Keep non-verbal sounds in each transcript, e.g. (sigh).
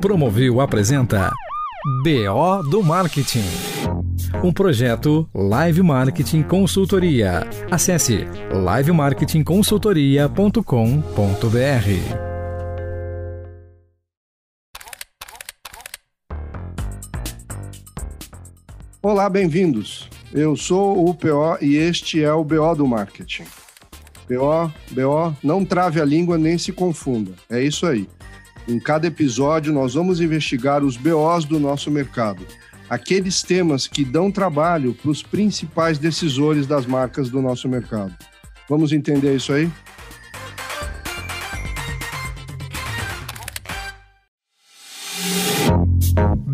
Promovil apresenta BO do Marketing. Um projeto Live Marketing Consultoria. Acesse livemarketingconsultoria.com.br. Olá, bem-vindos. Eu sou o PO e este é o BO do Marketing. BO, BO, não trave a língua nem se confunda. É isso aí. Em cada episódio, nós vamos investigar os BOs do nosso mercado, aqueles temas que dão trabalho para os principais decisores das marcas do nosso mercado. Vamos entender isso aí?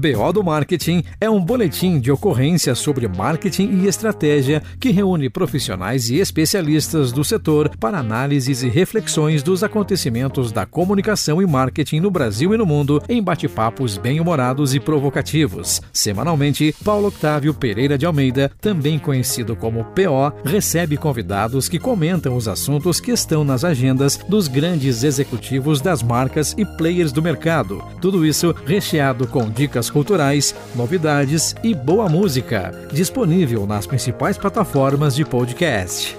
BO do Marketing é um boletim de ocorrência sobre marketing e estratégia que reúne profissionais e especialistas do setor para análises e reflexões dos acontecimentos da comunicação e marketing no Brasil e no mundo em bate-papos bem-humorados e provocativos. Semanalmente, Paulo Octávio Pereira de Almeida, também conhecido como PO, recebe convidados que comentam os assuntos que estão nas agendas dos grandes executivos das marcas e players do mercado. Tudo isso recheado com dicas culturais, novidades e boa música, disponível nas principais plataformas de podcast.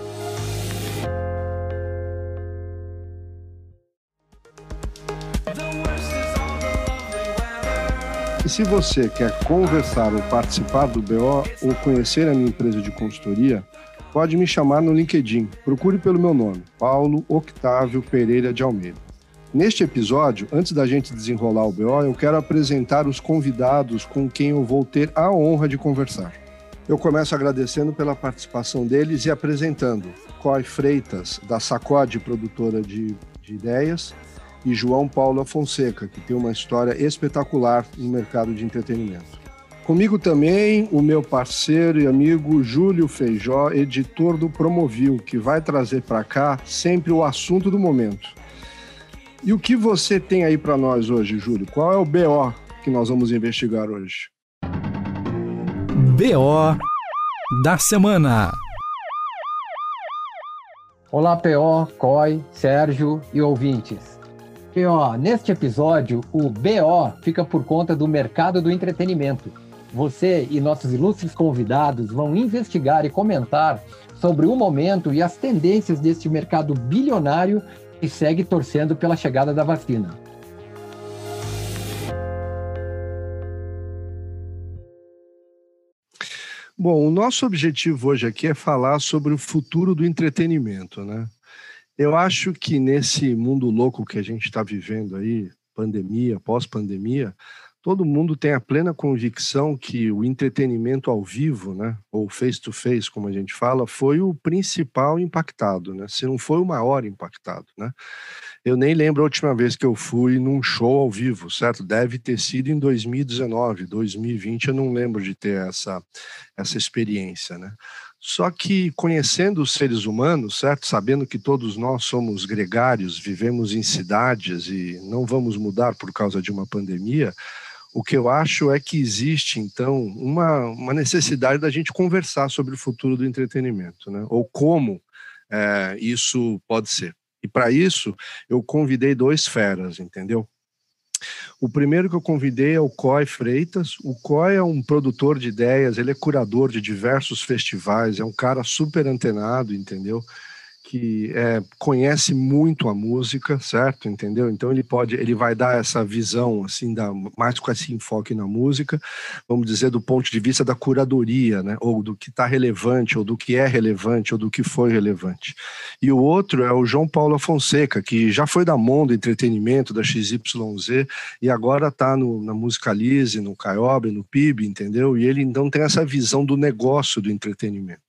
E se você quer conversar ou participar do BO ou conhecer a minha empresa de consultoria, pode me chamar no LinkedIn. Procure pelo meu nome, Paulo Octávio Pereira de Almeida. Neste episódio, antes da gente desenrolar o BO, eu quero apresentar os convidados com quem eu vou ter a honra de conversar. Eu começo agradecendo pela participação deles e apresentando Coy Freitas, da Sacode Produtora de, de Ideias, e João Paulo Fonseca, que tem uma história espetacular no mercado de entretenimento. Comigo também o meu parceiro e amigo Júlio Feijó, editor do Promovil, que vai trazer para cá sempre o assunto do momento. E o que você tem aí para nós hoje, Júlio? Qual é o BO que nós vamos investigar hoje? BO da semana. Olá, PO, COI, Sérgio e ouvintes. PO, neste episódio, o BO fica por conta do mercado do entretenimento. Você e nossos ilustres convidados vão investigar e comentar sobre o momento e as tendências deste mercado bilionário e segue torcendo pela chegada da vacina. Bom, o nosso objetivo hoje aqui é falar sobre o futuro do entretenimento, né? Eu acho que nesse mundo louco que a gente está vivendo aí, pandemia, pós-pandemia, todo mundo tem a plena convicção que o entretenimento ao vivo, né, ou face to face, como a gente fala, foi o principal impactado, né? Se não foi o maior impactado, né? Eu nem lembro a última vez que eu fui num show ao vivo, certo? Deve ter sido em 2019, 2020, eu não lembro de ter essa essa experiência, né? Só que conhecendo os seres humanos, certo? Sabendo que todos nós somos gregários, vivemos em cidades e não vamos mudar por causa de uma pandemia, o que eu acho é que existe, então, uma, uma necessidade da gente conversar sobre o futuro do entretenimento, né? ou como é, isso pode ser. E para isso, eu convidei dois feras, entendeu? O primeiro que eu convidei é o Coy Freitas. O Coy é um produtor de ideias, ele é curador de diversos festivais, é um cara super antenado, entendeu? Que é, conhece muito a música, certo? Entendeu? Então ele pode, ele vai dar essa visão assim, da, mais com esse enfoque na música, vamos dizer do ponto de vista da curadoria, né? Ou do que está relevante, ou do que é relevante, ou do que foi relevante. E o outro é o João Paulo Fonseca, que já foi da Mondo Entretenimento, da XYZ, e agora está na Musicalize, no Caiobe, no PIB, entendeu? E ele então tem essa visão do negócio do entretenimento.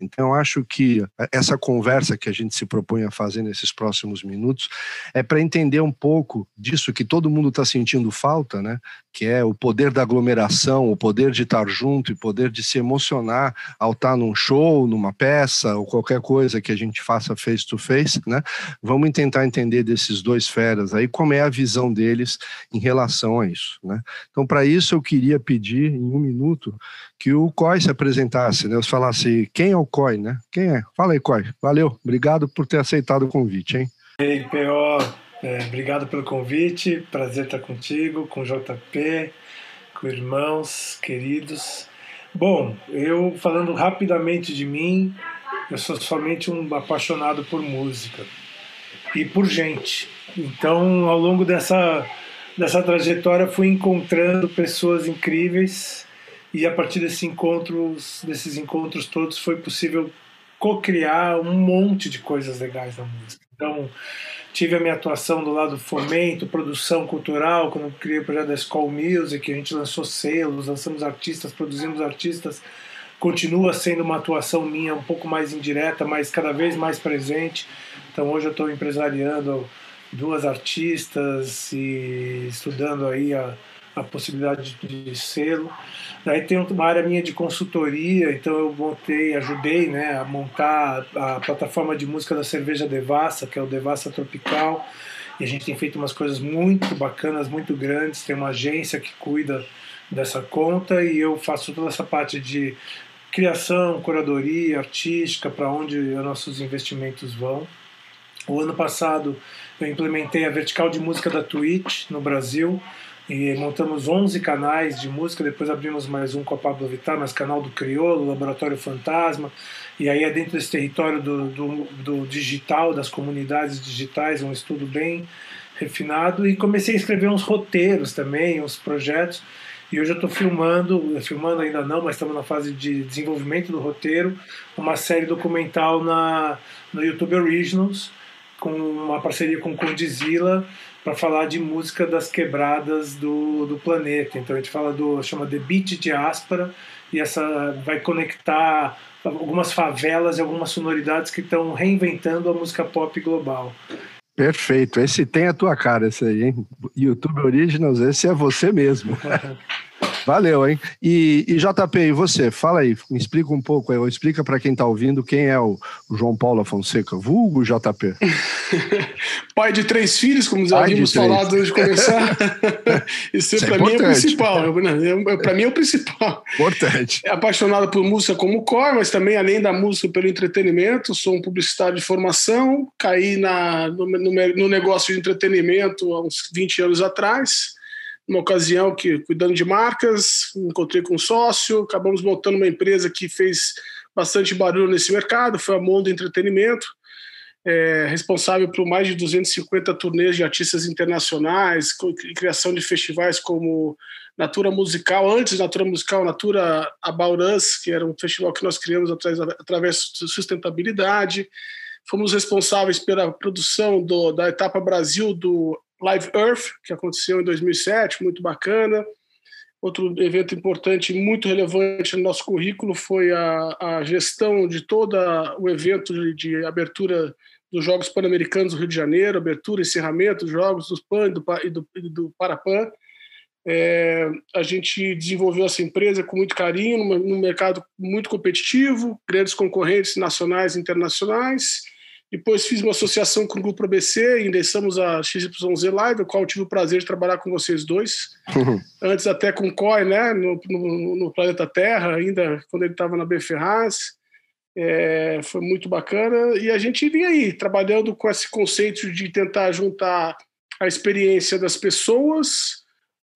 Então, eu acho que essa conversa que a gente se propõe a fazer nesses próximos minutos é para entender um pouco disso que todo mundo está sentindo falta, né? Que é o poder da aglomeração, o poder de estar junto e poder de se emocionar ao estar num show, numa peça ou qualquer coisa que a gente faça face to face, né? Vamos tentar entender desses dois feras aí como é a visão deles em relação a isso, né? Então, para isso eu queria pedir em um minuto que o COI se apresentasse, né? Eu falasse quem é o COI, né? Quem é? Fala aí, COI. Valeu, obrigado por ter aceitado o convite, hein? Ei, P.O., É, obrigado pelo convite, prazer estar contigo, com o JP, com irmãos queridos. Bom, eu falando rapidamente de mim, eu sou somente um apaixonado por música e por gente. Então, ao longo dessa, dessa trajetória, fui encontrando pessoas incríveis e a partir desses encontros, desses encontros todos, foi possível co-criar um monte de coisas legais na música. Então, tive a minha atuação do lado fomento, produção cultural, quando criei o projeto da School Music, a gente lançou selos, lançamos artistas, produzimos artistas. Continua sendo uma atuação minha um pouco mais indireta, mas cada vez mais presente. Então hoje eu estou empresariando duas artistas e estudando aí a, a possibilidade de, selo. Daí tem uma área minha de consultoria, então eu montei, ajudei né, a montar a plataforma de música da cerveja Devassa, que é o Devassa Tropical. E a gente tem feito umas coisas muito bacanas, muito grandes. Tem uma agência que cuida dessa conta e eu faço toda essa parte de criação, curadoria artística, para onde os nossos investimentos vão. O ano passado eu implementei a vertical de música da Twitch no Brasil e montamos 11 canais de música, depois abrimos mais um com a Pablo Vittar, mais canal do Criolo, Laboratório Fantasma, e aí é dentro desse território do, do, do digital, das comunidades digitais, um estudo bem refinado, e comecei a escrever uns roteiros também, uns projetos, e hoje eu estou filmando, filmando ainda não, mas estamos na fase de desenvolvimento do roteiro, uma série documental na, no YouTube Originals, com uma parceria com Condizila, para falar de música das quebradas do, do planeta. Então a gente fala do chama The Beat Diáspora e essa vai conectar algumas favelas e algumas sonoridades que estão reinventando a música pop global. Perfeito, esse tem a tua cara, esse aí, hein? YouTube Originals, esse é você mesmo. (laughs) Valeu, hein? E, e, JP, e você? Fala aí, me explica um pouco, aí, explica para quem está ouvindo quem é o, João Paulo Fonseca, vulgo JP. (laughs) Pai de três filhos, como já havíamos falado antes de começar. (laughs) Isso, Isso para é mim é o principal. Para mim é o principal. Importante. É apaixonado por música como core, mas também, além da música, pelo entretenimento. Sou um publicitário de formação, caí na, no, no, no negócio de entretenimento há uns 20 anos atrás uma ocasião que, cuidando de marcas, encontrei com um sócio, acabamos montando uma empresa que fez bastante barulho nesse mercado, foi a Mondo Entretenimento, é, responsável por mais de 250 turnês de artistas internacionais, criação de festivais como Natura Musical, antes Natura Musical, Natura About Us, que era um festival que nós criamos através, através de sustentabilidade. Fomos responsáveis pela produção do, da etapa Brasil do Live Earth, que aconteceu em 2007, muito bacana. Outro evento importante, muito relevante no nosso currículo, foi a, a gestão de todo o evento de, de abertura dos Jogos Pan-Americanos do Rio de Janeiro, abertura, encerramento dos Jogos dos PAN e do, e do Parapan. É, a gente desenvolveu essa empresa com muito carinho, num, num mercado muito competitivo, grandes concorrentes nacionais e internacionais depois fiz uma associação com o Grupo ABC, ingressamos a XYZ Live, o qual tive o prazer de trabalhar com vocês dois. Uhum. Antes até com o COI, né, no, no, no Planeta Terra, ainda quando ele estava na B Ferraz. É, foi muito bacana. E a gente vinha aí, trabalhando com esse conceito de tentar juntar a experiência das pessoas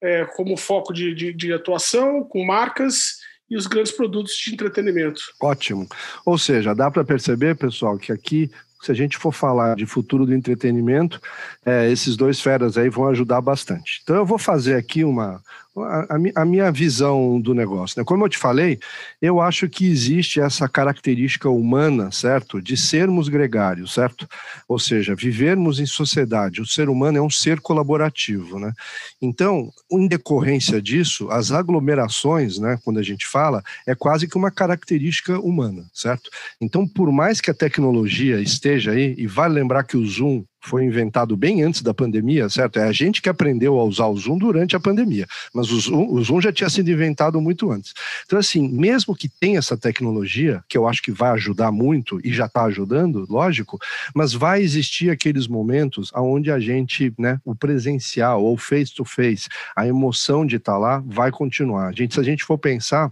é, como foco de, de, de atuação, com marcas e os grandes produtos de entretenimento. Ótimo. Ou seja, dá para perceber, pessoal, que aqui se a gente for falar de futuro do entretenimento, é, esses dois feras aí vão ajudar bastante. Então eu vou fazer aqui uma, a, a, minha visão do negócio. Né? Como eu te falei, eu acho que existe essa característica humana, certo? De sermos gregários, certo? Ou seja, vivermos em sociedade. O ser humano é um ser colaborativo, né? Então, em decorrência disso, as aglomerações, né, quando a gente fala, é quase que uma característica humana, certo? Então, por mais que a tecnologia esteja aí, e vale lembrar que o Zoom foi inventado bem antes da pandemia, certo? É a gente que aprendeu a usar o Zoom durante a pandemia, mas o Zoom, o Zoom já tinha sido inventado muito antes. Então, assim, mesmo que tenha essa tecnologia, que eu acho que vai ajudar muito e já está ajudando, lógico, mas vai existir aqueles momentos onde a gente, né, o presencial ou face to face, a emoção de estar tá lá vai continuar. A gente, se a gente for pensar,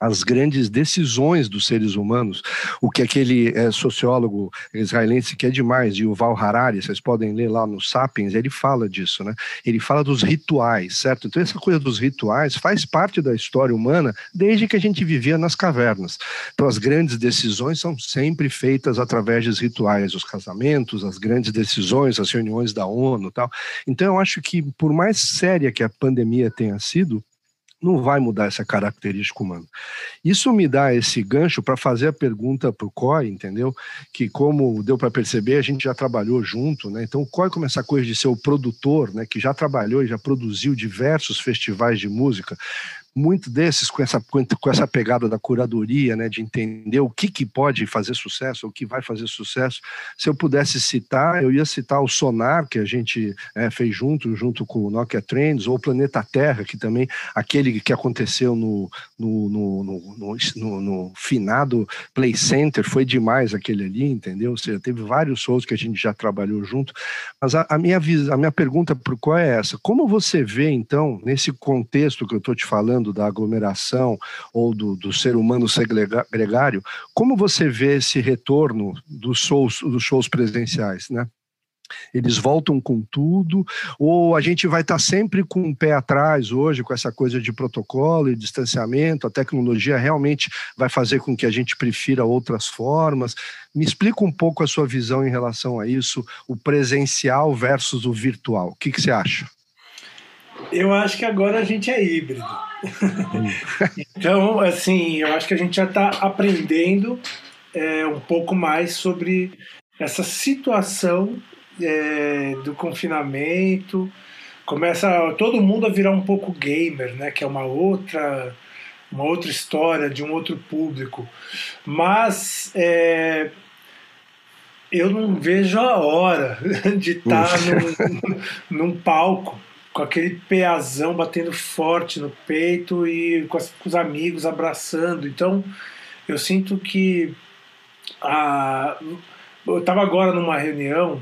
as grandes decisões dos seres humanos, o que aquele é, sociólogo israelense que é demais, Yuval Harari, vocês podem ler lá no Sapiens, ele fala disso, né? Ele fala dos rituais, certo? Então essa coisa dos rituais faz parte da história humana desde que a gente vivia nas cavernas. Então as grandes decisões são sempre feitas através dos rituais, os casamentos, as grandes decisões, as reuniões da ONU, tal. Então eu acho que por mais séria que a pandemia tenha sido, não vai mudar essa característica humana. Isso me dá esse gancho para fazer a pergunta para o COI, entendeu? Que como deu para perceber, a gente já trabalhou junto, né? Então o COI como essa coisa de ser o produtor, né? Que já trabalhou e já produziu diversos festivais de música, muito desses com essa, com essa pegada da curadoria, né, de entender o que, que pode fazer sucesso, o que vai fazer sucesso. Se eu pudesse citar, eu ia citar o Sonar, que a gente é, fez junto, junto com o Nokia Trends, ou o Planeta Terra, que também, aquele que aconteceu no, no, no, no, no, no finado Play Center, foi demais aquele ali, entendeu? Ou seja, teve vários shows que a gente já trabalhou junto. Mas a, a minha, a minha pergunta para qual é essa? Como você vê, então, nesse contexto que eu estou te falando, falando da aglomeração ou do, do ser humano gregário, como você vê esse retorno dos shows, dos shows presenciais, né? Eles voltam com tudo, ou a gente vai estar sempre com o um pé atrás hoje, com essa coisa de protocolo e distanciamento, a tecnologia realmente vai fazer com que a gente prefira outras formas. Me explica um pouco a sua visão em relação a isso, o presencial versus o virtual. O que, que você acha? Eu acho que agora a gente é híbrido. então, assim, eu acho que a gente já está aprendendo é, um pouco mais sobre essa situação é, do confinamento. Começa todo mundo a virar um pouco gamer, né? Que é uma outra uma outra história de um outro público. Mas é, eu não vejo a hora (laughs) de estar tá num, num palco com aquele peazão batendo forte no peito e com, as, com os amigos abraçando. Então, eu sinto que a, eu estava agora numa reunião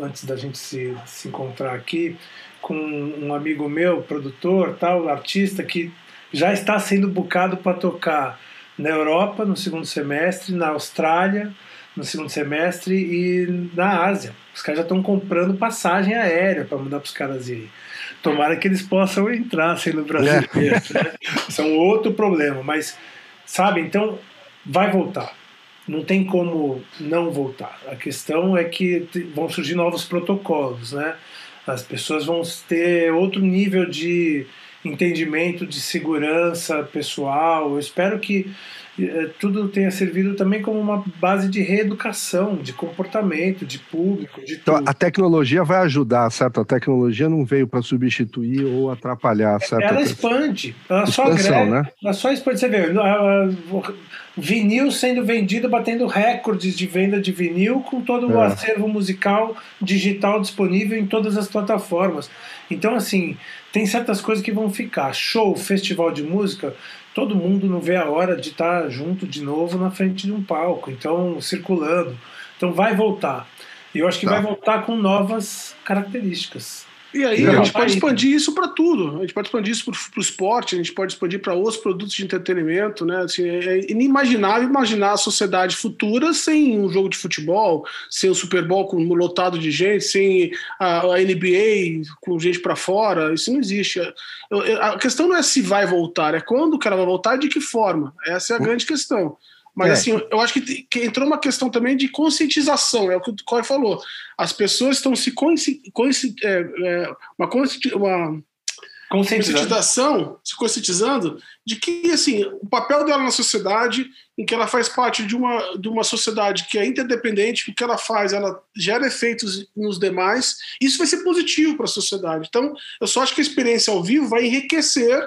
antes da gente se, se encontrar aqui com um amigo meu, produtor, tal, artista que já está sendo bucado para tocar na Europa no segundo semestre, na Austrália no segundo semestre e na Ásia. Os caras já estão comprando passagem aérea para mandar para os caras irem. Tomara que eles possam entrar sendo brasileiros. É. Né? Isso é um outro problema, mas sabe, então vai voltar. Não tem como não voltar. A questão é que vão surgir novos protocolos, né? As pessoas vão ter outro nível de entendimento de segurança pessoal. Eu espero que tudo tenha servido também como uma base de reeducação, de comportamento, de público, de então, a tecnologia vai ajudar, certo? A tecnologia não veio para substituir ou atrapalhar, certo? Ela expande, ela só agrega, né? ela só expande. Você vê, vinil sendo vendido, batendo recordes de venda de vinil com todo o é. acervo musical digital disponível em todas as plataformas. Então, assim, tem certas coisas que vão ficar. Show, festival de música, todo mundo não vê a hora de estar junto de novo na frente de um palco, então circulando. Então vai voltar. E eu acho que tá. vai voltar com novas características. E aí a gente pode expandir isso para tudo. A gente pode expandir isso para o esporte, a gente pode expandir para outros produtos de entretenimento. Né? Assim, é inimaginável imaginar a sociedade futura sem um jogo de futebol, sem o Super Bowl com lotado de gente, sem a, NBA com gente para fora. Isso não existe. A questão não é se vai voltar, é quando que ela vai voltar e de que forma. Essa é a grande questão. Mas é. assim, eu acho que, que, entrou uma questão também de conscientização, é o que o Coy falou. As pessoas estão se consci, consci, é, é, uma, uma conscientização, se conscientizando de que assim, o papel dela na sociedade, em que ela faz parte de uma, de uma sociedade que é interdependente, o que ela faz, ela gera efeitos nos demais, isso vai ser positivo para a sociedade. Então, eu só acho que a experiência ao vivo vai enriquecer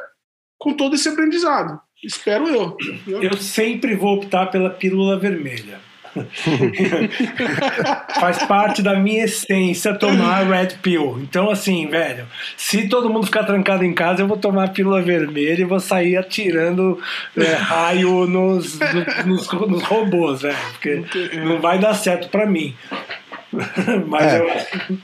com todo esse aprendizado. Espero eu. Eu sempre vou optar pela pílula vermelha. (laughs) Faz parte da minha essência tomar red pill. Então, assim, velho, se todo mundo ficar trancado em casa, eu vou tomar a pílula vermelha e vou sair atirando é, raio nos, nos, nos, robôs, velho. Porque não vai dar certo para mim. Mas é. eu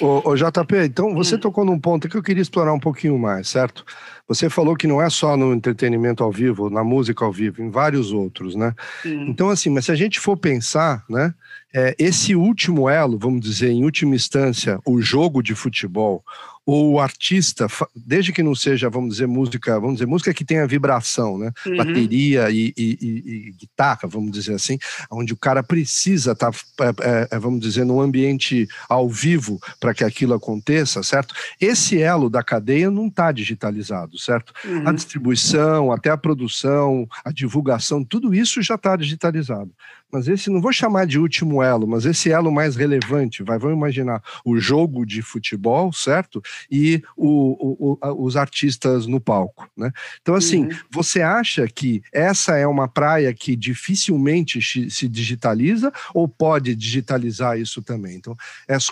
Ô, ô, JP, então você hum. tocou num ponto que eu queria explorar um pouquinho mais, certo? Você falou que não é só no entretenimento ao vivo, na música ao vivo, em vários outros, né? Hum. Então, assim, mas se a gente for pensar, né? É, esse último elo, vamos dizer, em última instância, o jogo de futebol, ou o artista, desde que não seja, vamos dizer, música, vamos dizer, música que tenha vibração, né? Uhum. Bateria e, e, e, e, guitarra, vamos dizer assim, onde o cara precisa estar, tá, é, é, é, vamos dizer, num ambiente ao vivo para que aquilo aconteça, certo? Esse elo da cadeia não está digitalizado, certo? Uhum. A distribuição, até a produção, a divulgação, tudo isso já está digitalizado mas esse não vou chamar de último elo, mas esse elo mais relevante, vai, vamos imaginar o jogo de futebol, certo? E o, o, os artistas no palco, né? Então, assim, uhum. você acha que essa é uma praia que dificilmente se digitaliza ou pode digitalizar isso também? Então,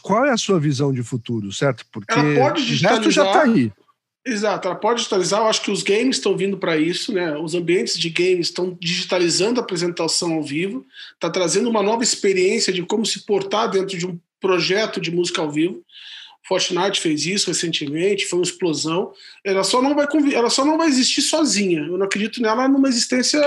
qual é a sua visão de futuro, certo? Porque o resto já está aí. Exato, ela pode digitalizar. Eu acho que os games estão vindo para isso, né? Os ambientes de games estão digitalizando a apresentação ao vivo, está trazendo uma nova experiência de como se portar dentro de um projeto de música ao vivo. Fortnite fez isso recentemente, foi uma explosão. Ela só não vai ela só não vai existir sozinha. Eu não acredito nela numa existência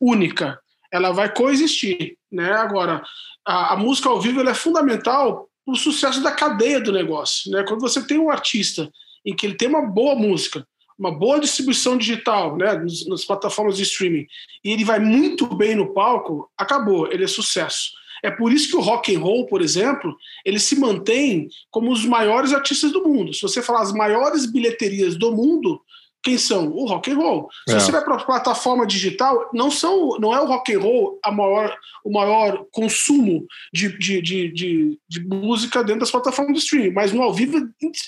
única. Ela vai coexistir, né? Agora, a, a música ao vivo é fundamental para o sucesso da cadeia do negócio, né? Quando você tem um artista em que ele tem uma boa música, uma boa distribuição digital, né, nas, plataformas de streaming, e ele vai muito bem no palco, acabou, ele é sucesso. É por isso que o rock and roll, por exemplo, ele se mantém como os maiores artistas do mundo. Se você falar as maiores bilheterias do mundo, quem são? O rock and roll. Se é. você vai para a plataforma digital, não são, não é o rock and roll a maior, o maior consumo de, de, de, de, de música dentro das plataformas de streaming, mas no ao vivo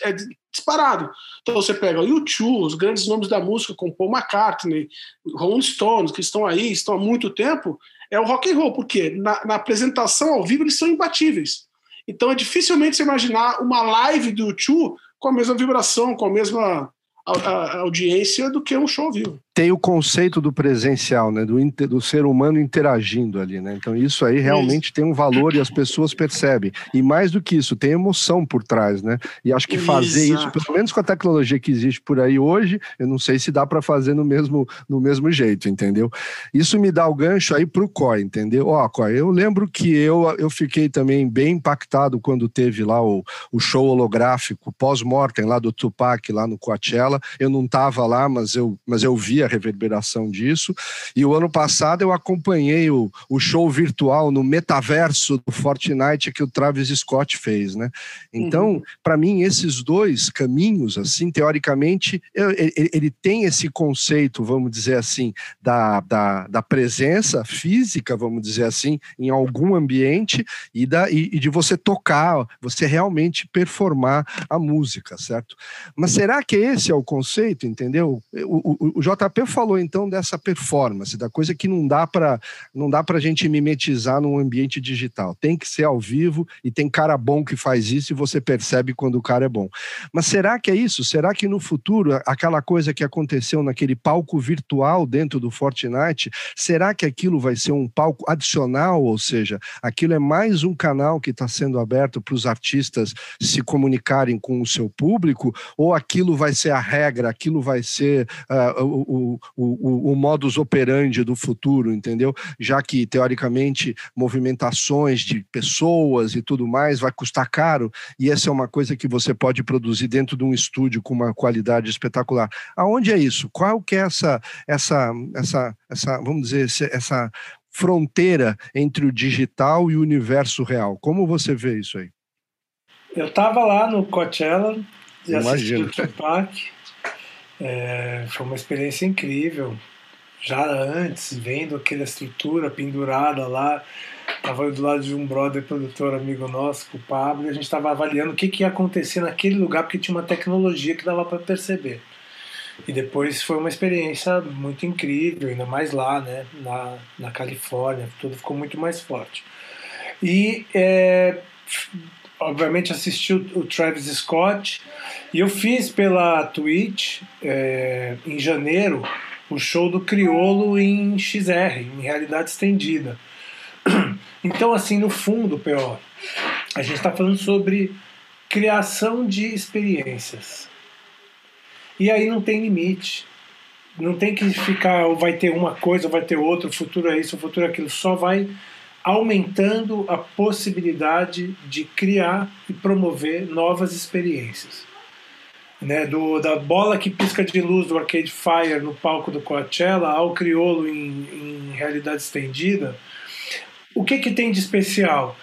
é disparado. Então você pega o YouTube, os grandes nomes da música, como Paul McCartney, Rolling Stones, que estão aí, estão há muito tempo, é o rock and roll, porque na, na apresentação ao vivo eles são imbatíveis. Então é dificilmente você imaginar uma live do YouTube com a mesma vibração, com a mesma a, a audiência do que um show vivo tem o conceito do presencial, né, do, inter, do ser humano interagindo ali, né? Então isso aí realmente isso. tem um valor e as pessoas percebem. E mais do que isso, tem emoção por trás, né? E acho que fazer Exato. isso, pelo menos com a tecnologia que existe por aí hoje, eu não sei se dá para fazer no mesmo, no mesmo jeito, entendeu? Isso me dá o gancho aí pro COI, entendeu? Ó, COI, eu lembro que eu, eu fiquei também bem impactado quando teve lá o, o show holográfico pós-mortem lá do Tupac lá no Coachella. Eu não tava lá, mas eu, mas eu vi a reverberação disso. E o ano passado eu acompanhei o, o show virtual no metaverso do Fortnite que o Travis Scott fez, né? Então, uhum. para mim, esses dois caminhos, assim, teoricamente, ele, ele, tem esse conceito, vamos dizer assim, da, da, da, presença física, vamos dizer assim, em algum ambiente e, da, e, e de você tocar, você realmente performar a música, certo? Mas será que esse é o conceito, entendeu? O, o, o JP falou então dessa performance, da coisa que não dá para não dá para a gente mimetizar num ambiente digital. Tem que ser ao vivo e tem cara bom que faz isso e você percebe quando o cara é bom. Mas será que é isso? Será que no futuro aquela coisa que aconteceu naquele palco virtual dentro do Fortnite, será que aquilo vai ser um palco adicional? Ou seja, aquilo é mais um canal que está sendo aberto para os artistas se comunicarem com o seu público? Ou aquilo vai ser a regra? Aquilo vai ser uh, o, o, o, modus operandi do futuro, entendeu? Já que, teoricamente, movimentações de pessoas e tudo mais vai custar caro, e essa é uma coisa que você pode produzir dentro de um estúdio com uma qualidade espetacular. Aonde é isso? Qual que é essa, essa, essa, essa vamos dizer, essa fronteira entre o digital e o universo real? Como você vê isso aí? Eu estava lá no Coachella e assisti o Tupac é, foi uma experiência incrível. Já antes, vendo aquela estrutura pendurada lá, estava do lado de um brother produtor amigo nosso, o Pablo, e a gente estava avaliando o que, que ia acontecer naquele lugar, porque tinha uma tecnologia que dava para perceber. E depois foi uma experiência muito incrível, ainda mais lá, né, na, na Califórnia, tudo ficou muito mais forte. E, é, obviamente, assisti o, o Travis Scott, e eu fiz pela Twitch, é, em janeiro, o show do Criolo em XR, em realidade estendida. (clears throat) Então, assim, no fundo, P.O., a gente está falando sobre criação de experiências. E aí não tem limite. Não tem que ficar, ou vai ter uma coisa, ou vai ter outra, o futuro é isso, o futuro é aquilo. Só vai aumentando a possibilidade de criar e promover novas experiências. Né, do, da bola que pisca de luz do Arcade Fire no palco do Coachella ao criolo em, em realidade estendida, o que, que tem de especial?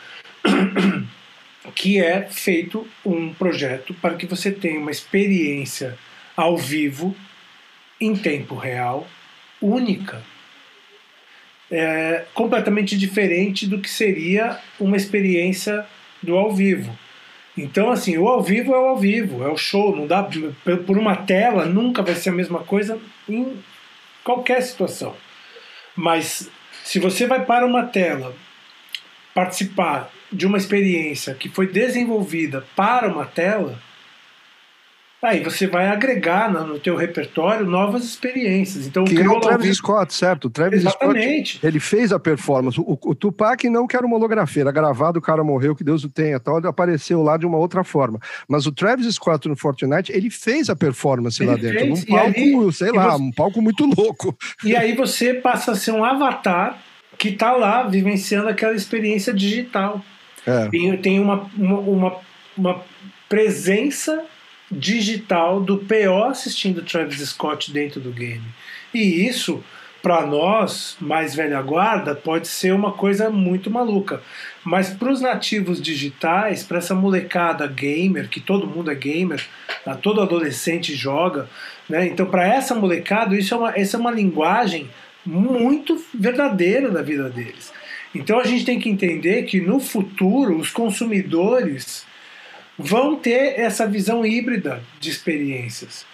(clears throat) que é feito um projeto para que você tenha uma experiência ao vivo, em tempo real, única. É, completamente diferente do que seria uma experiência do ao vivo. Então, assim, o ao vivo é o ao vivo, é o show, não dá por uma tela, nunca vai ser a mesma coisa em qualquer situação. Mas se você vai para uma tela participar de uma experiência que foi desenvolvida para uma tela, Aí você vai agregar no, no teu repertório novas experiências. Então, que é o Travis Scott, certo? O Travis Exatamente. Scott, ele fez a performance. O, o, Tupac não quer uma holografia, era gravado, o cara morreu, que Deus o tenha, tal, ele apareceu lá de uma outra forma. Mas o Travis Scott no Fortnite, ele fez a performance ele lá dentro, fez, num palco, aí, sei lá, você, um palco muito louco. E aí você passa a ser um avatar que está lá vivenciando aquela experiência digital. É. Tem, tem uma, uma, uma, uma presença digital do PO assistindo Travis Scott dentro do game. E isso, para nós, mais velha guarda, pode ser uma coisa muito maluca. Mas para os nativos digitais, para essa molecada gamer, que todo mundo é gamer, tá? todo adolescente joga, né? então para essa molecada, isso é uma, essa é uma linguagem muito verdadeira da vida deles. Então a gente tem que entender que no futuro os consumidores vão ter essa visão híbrida de experiências.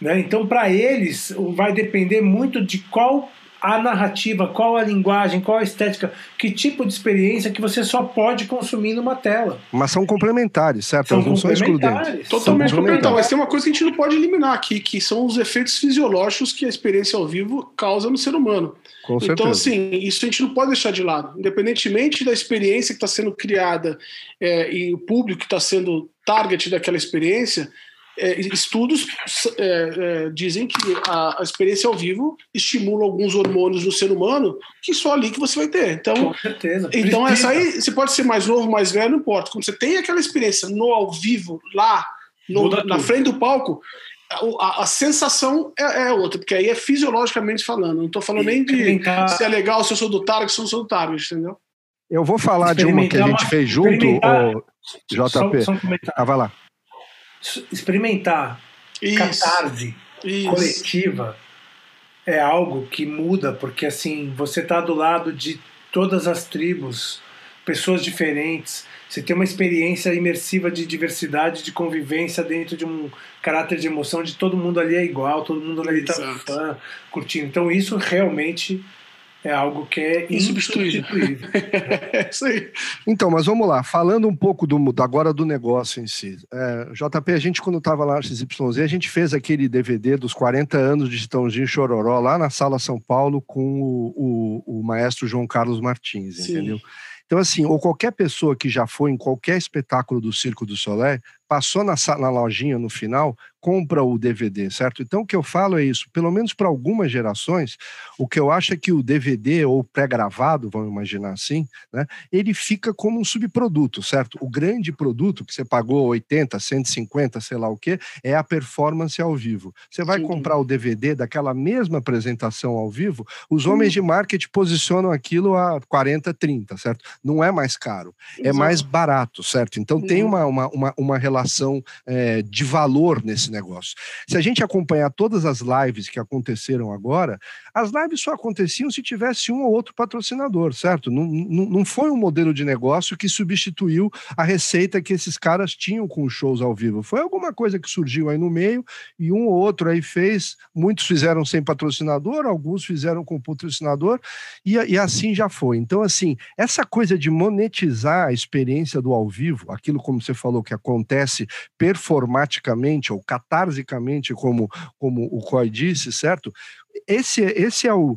Né? Então, para eles, vai depender muito de qual a narrativa, qual a linguagem, qual a estética, que tipo de experiência que você só pode consumir numa tela. Mas são complementares, certo? São não são excludentes. Totalmente complementares. Mas tem uma coisa que a gente não pode eliminar aqui, que são os efeitos fisiológicos que a experiência ao vivo causa no ser humano. Com então, assim, isso a gente não pode deixar de lado. Independentemente da experiência que está sendo criada é, e o público que está sendo target daquela experiência, é, estudos é, é, dizem que a, a, experiência ao vivo estimula alguns hormônios no ser humano que só ali que você vai ter. Então, Com certeza. Então, essa aí, você pode ser mais novo, mais velho, não importa. Quando você tem aquela experiência no ao vivo, lá, no, na frente do palco, a, a, sensação é, é, outra, porque aí é fisiologicamente falando. Não estou falando nem de se é legal se eu sou do Target, se eu não sou do Target, entendeu? Eu vou falar de uma que a gente fez junto, o JP. Só, só um ah, vai lá experimentar Isso. catarse Isso. coletiva é algo que muda, porque assim, você está do lado de todas as tribos, pessoas diferentes, você tem uma experiência imersiva de diversidade, de convivência dentro de um caráter de emoção de todo mundo ali é igual, todo mundo ali está curtindo. Então isso realmente é algo que é insubstituível. (laughs) é isso aí. Então, mas vamos lá, falando um pouco do, agora do negócio em si. É, JP, a gente quando estava lá no XYZ, a gente fez aquele DVD dos 40 anos de Chitãozinho Chororó lá na Sala São Paulo com o, o, o maestro João Carlos Martins, Sim. entendeu? Então, assim, ou qualquer pessoa que já foi em qualquer espetáculo do Circo do Soleil, passou na, na lojinha no final, compra o DVD, certo? Então o que eu falo é isso, pelo menos para algumas gerações, o que eu acho é que o DVD ou pré-gravado, vamos imaginar assim, né, ele fica como um subproduto, certo? O grande produto que você pagou 80, 150, sei lá o que, é a performance ao vivo. Você vai Sim. comprar o DVD daquela mesma apresentação ao vivo, os homens de marketing posicionam aquilo a 40, 30, certo? Não é mais caro, é Exato. mais barato, certo? Então tem uhum. uma, uma, uma, uma relação é, de valor nesse negócio. Se a gente acompanhar todas as lives que aconteceram agora, as lives só aconteciam se tivesse um ou outro patrocinador, certo? Não, não, não foi um modelo de negócio que substituiu a receita que esses caras tinham com os shows ao vivo. Foi alguma coisa que surgiu aí no meio e um ou outro aí fez. Muitos fizeram sem patrocinador, alguns fizeram com patrocinador e, e assim já foi. Então, assim, essa coisa de monetizar a experiência do ao vivo, aquilo como você falou que acontece performaticamente ou catarsicamente, como, como o Coy disse, certo? Esse, esse é o,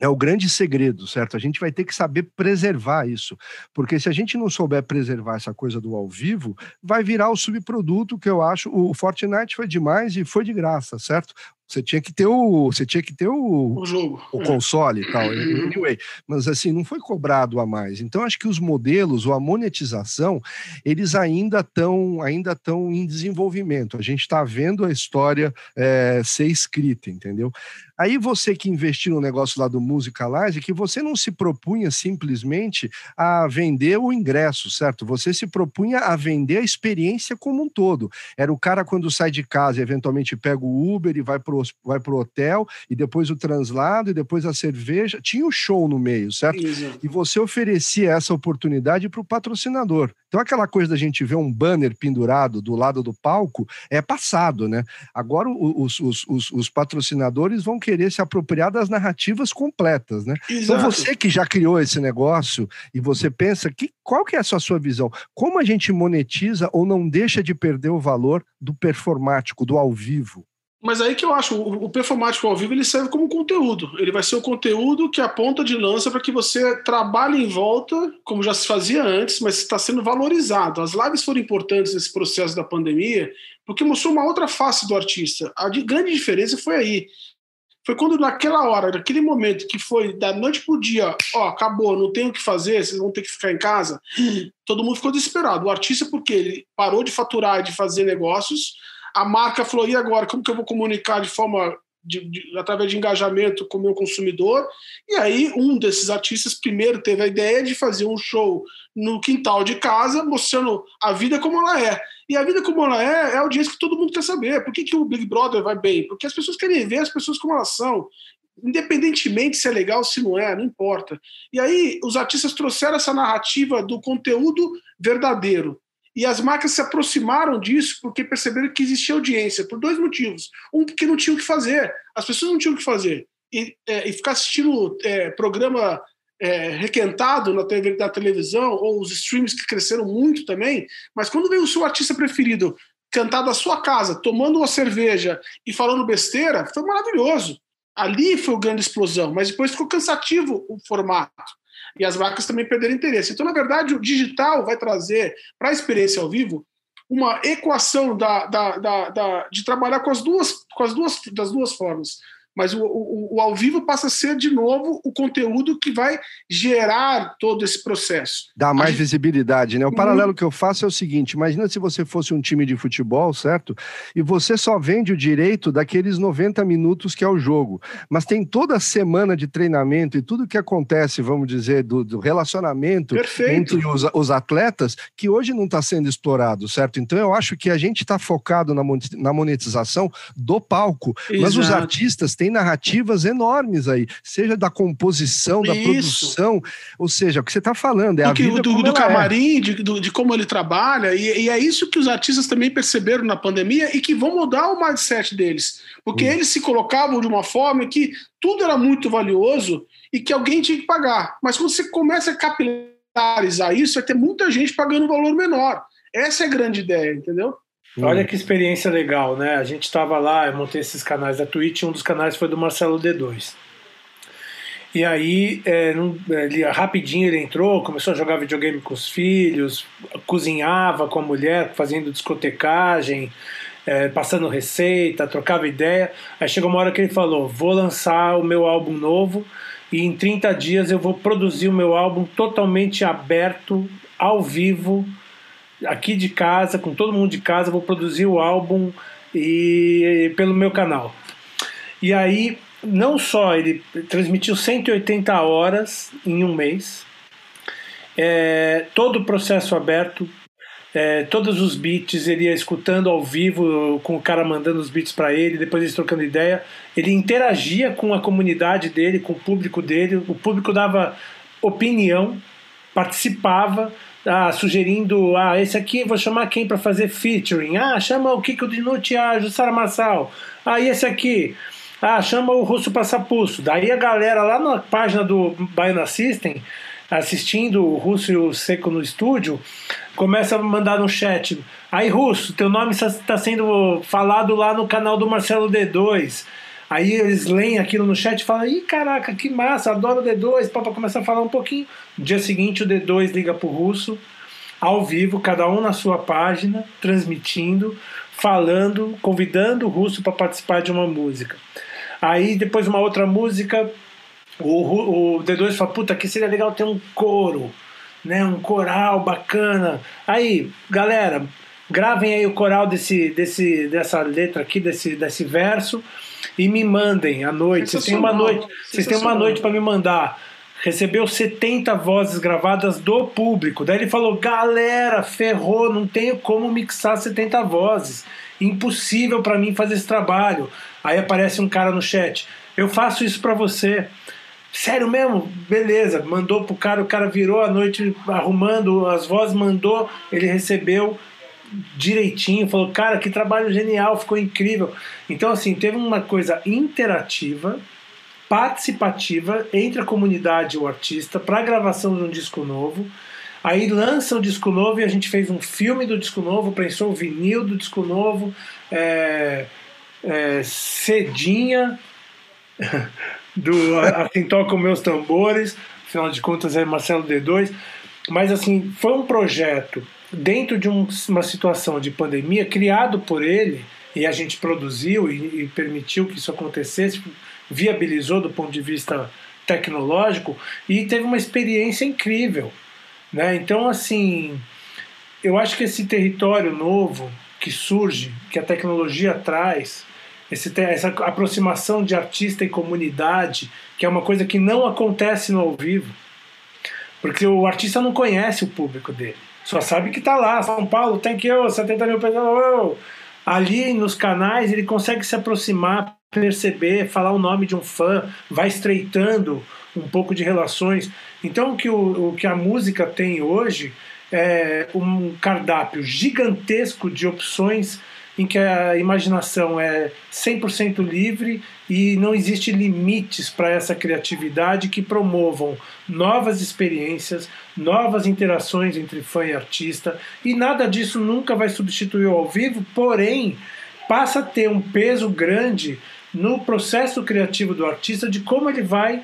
é o grande segredo, certo? A gente vai ter que saber preservar isso, porque se a gente não souber preservar essa coisa do ao vivo, vai virar o subproduto que eu acho. O Fortnite foi demais e foi de graça, certo? Você tinha que ter o, você tinha que ter o, o jogo, o console e tal. Uhum. Anyway, mas assim não foi cobrado a mais. Então acho que os modelos ou a monetização eles ainda estão ainda estão em desenvolvimento. A gente está vendo a história é, ser escrita, entendeu? Aí você que investiu no negócio lá do Musicalize, que você não se propunha simplesmente a vender o ingresso, certo? Você se propunha a vender a experiência como um todo. Era o cara quando sai de casa eventualmente pega o Uber e vai pro, vai pro hotel, e depois o translado, e depois a cerveja. Tinha o show no meio, certo? Isso. E você oferecia essa oportunidade para o patrocinador. Então, aquela coisa da gente ver um banner pendurado do lado do palco é passado, né? Agora, os, os, os, os patrocinadores vão querer se apropriar das narrativas completas, né? Então, Exato. Então, você que já criou esse negócio e você pensa, que, qual que é a sua, sua visão? Como a gente monetiza ou não deixa de perder o valor do performático, do ao vivo? Mas aí que eu acho, o, performático ao vivo ele serve como conteúdo. Ele vai ser o conteúdo que é a ponta de lança para que você trabalhe em volta, como já se fazia antes, mas está sendo valorizado. As lives foram importantes nesse processo da pandemia, porque mostrou uma outra face do artista. A de, grande diferença foi aí. Foi quando naquela hora, naquele momento que foi da noite pro dia, ó, acabou, não tem o que fazer, vocês vão ter que ficar em casa. Todo mundo ficou desesperado. O artista, porque ele parou de faturar e de fazer negócios, a marca falou: e agora? Como que eu vou comunicar de forma. De, de, através de engajamento com o meu consumidor. E aí, um desses artistas primeiro teve a ideia de fazer um show no quintal de casa, mostrando a vida como ela é. E a vida como ela é é a audiência que todo mundo quer saber. Por que, que o Big Brother vai bem? Porque as pessoas querem ver as pessoas como elas são independentemente se é legal ou se não é, não importa. E aí os artistas trouxeram essa narrativa do conteúdo verdadeiro. E as marcas se aproximaram disso porque perceberam que existia audiência, por dois motivos. Um, porque não tinham o que fazer, as pessoas não tinham o que fazer. E, é, e ficar assistindo é, programa é, requentado na, TV, na televisão, ou os streams que cresceram muito também, mas quando vem o seu artista preferido cantar da sua casa, tomando uma cerveja e falando besteira, foi maravilhoso. Ali foi a grande explosão, mas depois ficou cansativo o formato e as marcas também perderam interesse. Então, na verdade, o digital vai trazer para a experiência ao vivo uma equação da, da, da, da, de trabalhar com as duas, com as duas, das duas formas. Mas o, o, o, ao vivo passa a ser, de novo, o conteúdo que vai gerar todo esse processo. Dá mais gente... visibilidade, né? O uhum. paralelo que eu faço é o seguinte: imagina se você fosse um time de futebol, certo? E você só vende o direito daqueles 90 minutos que é o jogo. Mas tem toda a semana de treinamento e tudo que acontece, vamos dizer, do, do relacionamento Perfeito. entre os, os, atletas, que hoje não está sendo explorado, certo? Então eu acho que a gente está focado na monetização do palco, Exato. mas os artistas tem narrativas enormes aí, seja da composição, da Isso. produção, ou seja, o que você está falando é do a vida do, do é. camarim, é. de, do, de como ele trabalha, e, e, é isso que os artistas também perceberam na pandemia e que vão mudar o mindset deles, porque hum. eles se colocavam de uma forma que tudo era muito valioso e que alguém tinha que pagar, mas quando você começa a capilarizar isso, vai ter muita gente pagando um valor menor. Essa é a grande ideia, entendeu? Olha que experiência legal, né? A gente estava lá, eu montei esses canais da Twitch, um dos canais foi do Marcelo D2. E aí, é, ele, rapidinho ele entrou, começou a jogar videogame com os filhos, cozinhava com a mulher, fazendo discotecagem, é, passando receita, trocava ideia. Aí chegou uma hora que ele falou: Vou lançar o meu álbum novo e em 30 dias eu vou produzir o meu álbum totalmente aberto, ao vivo aqui de casa, com todo mundo de casa, vou produzir o álbum e pelo meu canal. E aí, não só ele transmitiu 180 horas em um mês, é, todo o processo aberto, é, todos os beats ele ia escutando ao vivo, com o cara mandando os beats para ele, depois eles trocando ideia. Ele interagia com a comunidade dele, com o público dele, o público dava opinião, participava ah, sugerindo, ah, esse aqui vou chamar quem para fazer featuring? Ah, chama o Kiko Dinucci, a Jussara Massal. Ah, e esse aqui? Ah, chama o Russo Passapulso. Daí a galera lá na página do Baiana System, assistindo o Russo e o Seco no estúdio, começa a mandar no chat. Aí, Russo, teu nome está sendo falado lá no canal do Marcelo D2. Aí eles leem aquilo no chat e falam: ih, caraca, que massa, adoro o D2. Papa começa a falar um pouquinho. No dia seguinte, o D2 liga pro russo, ao vivo, cada um na sua página, transmitindo, falando, convidando o russo para participar de uma música. Aí depois uma outra música, o, o D2 fala, puta, aqui seria legal ter um coro, né? Um coral bacana. Aí, galera, gravem aí o coral desse, desse, dessa letra aqui, desse, desse verso, e me mandem à noite. Vocês têm uma noite, vocês têm uma noite para me mandar. Recebeu 70 vozes gravadas do público. Daí ele falou: galera, ferrou, não tenho como mixar 70 vozes. Impossível para mim fazer esse trabalho. Aí aparece um cara no chat: eu faço isso para você. Sério mesmo? Beleza, mandou pro cara, o cara virou a noite arrumando as vozes, mandou, ele recebeu direitinho, falou, cara, que trabalho genial, ficou incrível. Então, assim, teve uma coisa interativa, participativa entre a comunidade e o artista para a gravação de um disco novo. Aí lança o disco novo e a gente fez um filme do disco novo, prensou o vinil do disco novo, é, é, cedinha. (laughs) do Assim Tocam Meus Tambores, afinal de contas é Marcelo D2, mas assim, foi um projeto dentro de um, uma situação de pandemia criado por ele e a gente produziu e, e permitiu que isso acontecesse, viabilizou do ponto de vista tecnológico e teve uma experiência incrível, né? Então assim, eu acho que esse território novo que surge, que a tecnologia traz, esse, essa aproximação de artista e comunidade, que é uma coisa que não acontece no ao vivo, porque o artista não conhece o público dele, só sabe que está lá, São Paulo, tem que eu, 70 mil pessoas, ali nos canais ele consegue se aproximar, perceber, falar o nome de um fã, vai estreitando um pouco de relações. Então o que, o, o que a música tem hoje é um cardápio gigantesco de opções em que a imaginação é 100% livre e não existe limites para essa criatividade que promovam novas experiências, novas interações entre fã e artista, e nada disso nunca vai substituir o ao vivo, porém passa a ter um peso grande no processo criativo do artista de como ele vai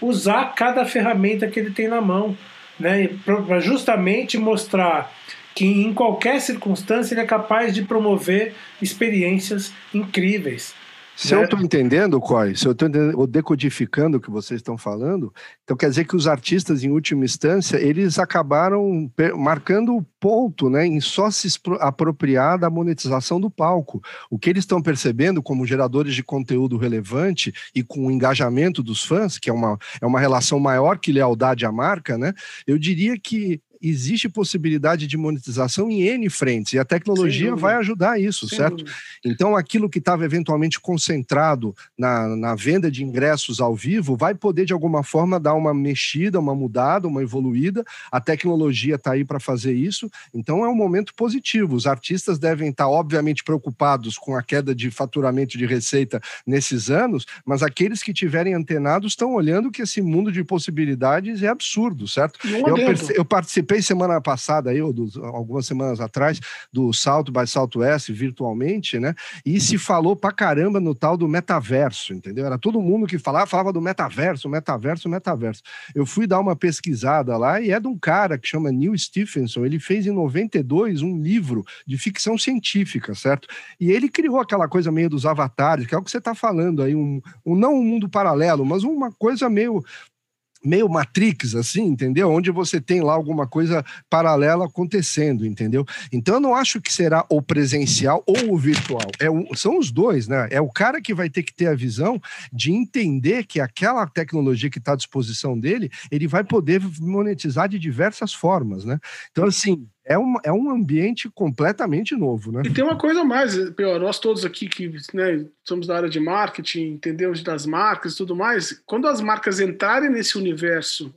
usar cada ferramenta que ele tem na mão, né, para justamente mostrar que em qualquer circunstância ele é capaz de promover experiências incríveis. Se né? eu estou entendendo, Coy, se eu estou decodificando o que vocês estão falando, então quer dizer que os artistas, em última instância, eles acabaram marcando o ponto né, em só se apropriar da monetização do palco. O que eles estão percebendo como geradores de conteúdo relevante e com o engajamento dos fãs, que é uma, é uma relação maior que lealdade à marca, né, eu diria que existe possibilidade de monetização em N frentes, e a tecnologia vai ajudar isso, Sem certo? Dúvida. Então, aquilo que estava eventualmente concentrado na, na venda de ingressos ao vivo vai poder, de alguma forma, dar uma mexida, uma mudada, uma evoluída. A tecnologia está aí para fazer isso, então é um momento positivo. Os artistas devem estar, tá, obviamente, preocupados com a queda de faturamento de receita nesses anos, mas aqueles que tiverem antenados estão olhando que esse mundo de possibilidades é absurdo, certo? Eu, eu participei participei semana passada, aí, ou do, algumas semanas atrás, do Salto by Southwest virtualmente, né? E se falou pra caramba no tal do metaverso, entendeu? Era todo mundo que falava, falava do metaverso, metaverso, metaverso. Eu fui dar uma pesquisada lá e é de um cara que chama Neil Stephenson. Ele fez em 92 um livro de ficção científica, certo? E ele criou aquela coisa meio dos avatares, que é o que você está falando aí, um, um, não um mundo paralelo, mas uma coisa meio meio Matrix, assim, entendeu? Onde você tem lá alguma coisa paralela acontecendo, entendeu? Então eu não acho que será o presencial ou o virtual. É são os dois, né? É o cara que vai ter que ter a visão de entender que aquela tecnologia que está à disposição dele, ele vai poder monetizar de diversas formas, né? Então, assim, é um, é um ambiente completamente novo, né? E tem uma coisa mais, pior, nós todos aqui que né, somos da área de marketing, entendemos das marcas e tudo mais, quando as marcas entrarem nesse universo,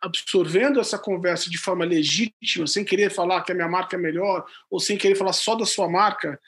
absorvendo essa conversa de forma legítima, sem querer falar que a minha marca é melhor, ou sem querer falar só da sua marca,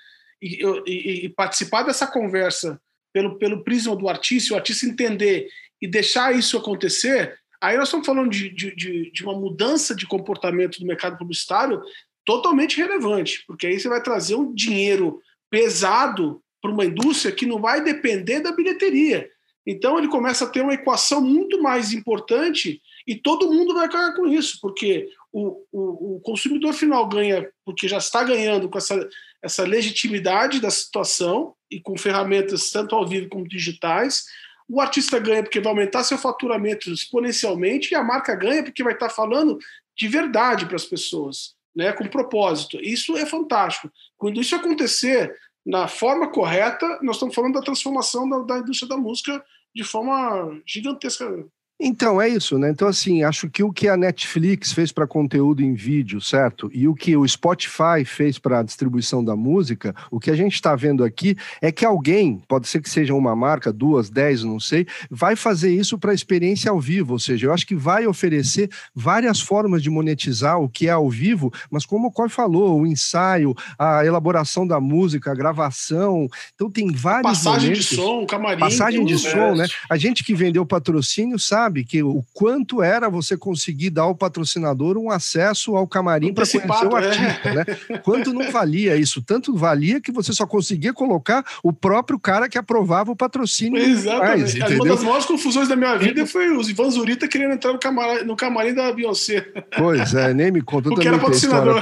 e, e, e participar dessa conversa pelo, pelo prisma do artista, o artista entender e deixar isso acontecer, Aí nós estamos falando de, de, de, uma mudança de comportamento do mercado publicitário totalmente relevante, porque aí você vai trazer um dinheiro pesado para uma indústria que não vai depender da bilheteria. Então ele começa a ter uma equação muito mais importante e todo mundo vai ganhar com isso, porque o, o, o, consumidor final ganha, porque já está ganhando com essa, essa legitimidade da situação e com ferramentas tanto ao vivo como digitais. O artista ganha porque vai aumentar seu faturamento exponencialmente e a marca ganha porque vai estar falando de verdade para as pessoas, né, com propósito. Isso é fantástico. Quando isso acontecer na forma correta, nós estamos falando da transformação da, da indústria da música de forma gigantesca então, é isso, né? Então, assim, acho que o que a Netflix fez para conteúdo em vídeo, certo? E o que o Spotify fez para a distribuição da música, o que a gente está vendo aqui é que alguém, pode ser que seja uma marca, duas, dez, não sei, vai fazer isso para a experiência ao vivo. Ou seja, eu acho que vai oferecer várias formas de monetizar o que é ao vivo, mas como o Coy falou, o ensaio, a elaboração da música, a gravação. Então, tem vários. Passagem momentos, de som, camarim. Passagem de som, né? A gente que vendeu patrocínio sabe sabe que o quanto era você conseguir dar ao patrocinador um acesso ao camarim para conhecer o é. artista, é. né? Quanto não valia isso? Tanto valia que você só conseguia colocar o próprio cara que aprovava o patrocínio. Exatamente. Mais, Uma das maiores confusões da minha vida foi os Ivan Zurita querendo entrar no camarim, no camarim da Beyoncé. Pois é, nem me conta também a história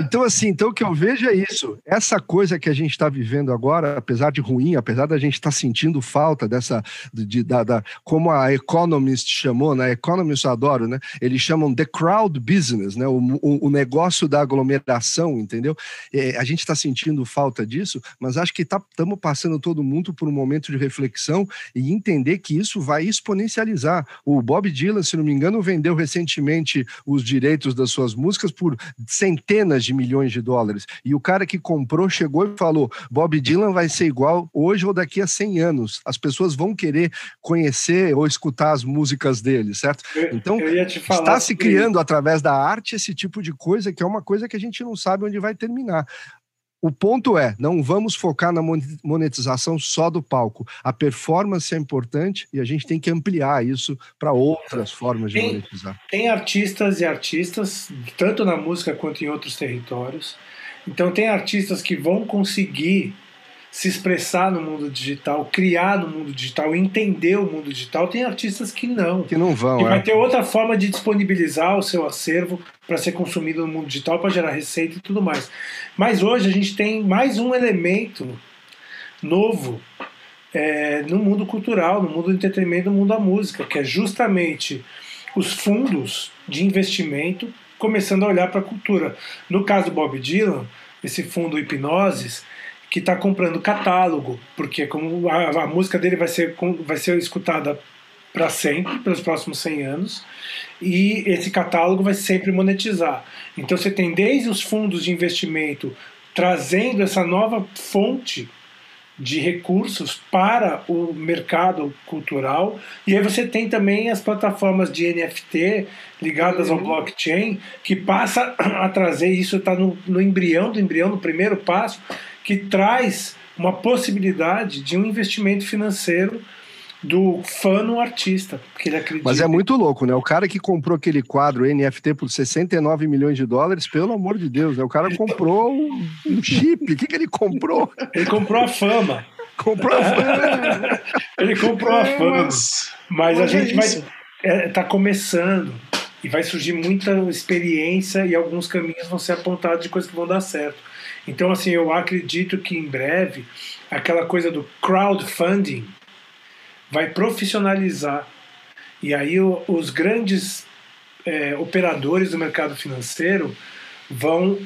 Então, assim, então o que eu vejo é isso. Essa coisa que a gente está vivendo agora, apesar de ruim, apesar da gente estar tá sentindo falta dessa, de, da, da, como a Economist chamou, né? Economist eu adoro, né? Eles chamam the crowd business, né? O, o, o negócio da aglomeração, entendeu? É, a gente está sentindo falta disso, mas acho que estamos tá, passando todo mundo por um momento de reflexão e entender que isso vai exponencializar. O Bob Dylan, se não me engano, vendeu recentemente os direitos das suas músicas por centenas de milhões de dólares. E o cara que comprou chegou e falou: Bob Dylan vai ser igual hoje ou daqui a 100 anos. As pessoas vão querer conhecer ou escutar as músicas dele, certo? então, está se criando através da arte esse tipo de coisa que é uma coisa que a gente não sabe onde vai terminar. O ponto é, não vamos focar na monetização só do palco. A performance é importante e a gente tem que ampliar isso para outras formas de tem, monetizar. Tem artistas e artistas, tanto na música quanto em outros territórios. Então, tem artistas que vão conseguir se expressar no mundo digital, criar no mundo digital, entender o mundo digital. Tem artistas que não. Que não vão. E é. vai ter outra forma de disponibilizar o seu acervo para ser consumido no mundo digital, para gerar receita e tudo mais. Mas hoje a gente tem mais um elemento novo é, no mundo cultural, no mundo do entretenimento, no mundo da música, que é justamente os fundos de investimento começando a olhar para a cultura. No caso do Bob Dylan, esse fundo Hipnoses, que está comprando catálogo, porque como a, a, música dele vai ser, vai ser escutada para sempre, pelos próximos 100 anos, e esse catálogo vai sempre monetizar. Então você tem desde os fundos de investimento trazendo essa nova fonte de recursos para o mercado cultural. E aí você tem também as plataformas de NFT ligadas uhum. ao blockchain, que passa (clears throat) a trazer isso, está no, no embrião do embrião, no primeiro passo, que traz uma possibilidade de um investimento financeiro do fã no artista, porque ele acredita. Mas é muito louco, né? O cara que comprou aquele quadro NFT por 69 milhões de dólares, pelo amor de Deus, né? O cara comprou um chip. O que, que ele comprou? Ele comprou a fama. comprou a fama. (laughs) ele comprou a fama. Mas, a gente é vai. É, tá começando e vai surgir muita experiência e alguns caminhos vão ser apontados de coisas que vão dar certo. Então, assim, eu acredito que em breve aquela coisa do crowdfunding vai profissionalizar. E aí os grandes é, operadores do mercado financeiro vão,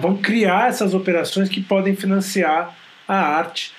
vão criar essas operações que podem financiar a arte.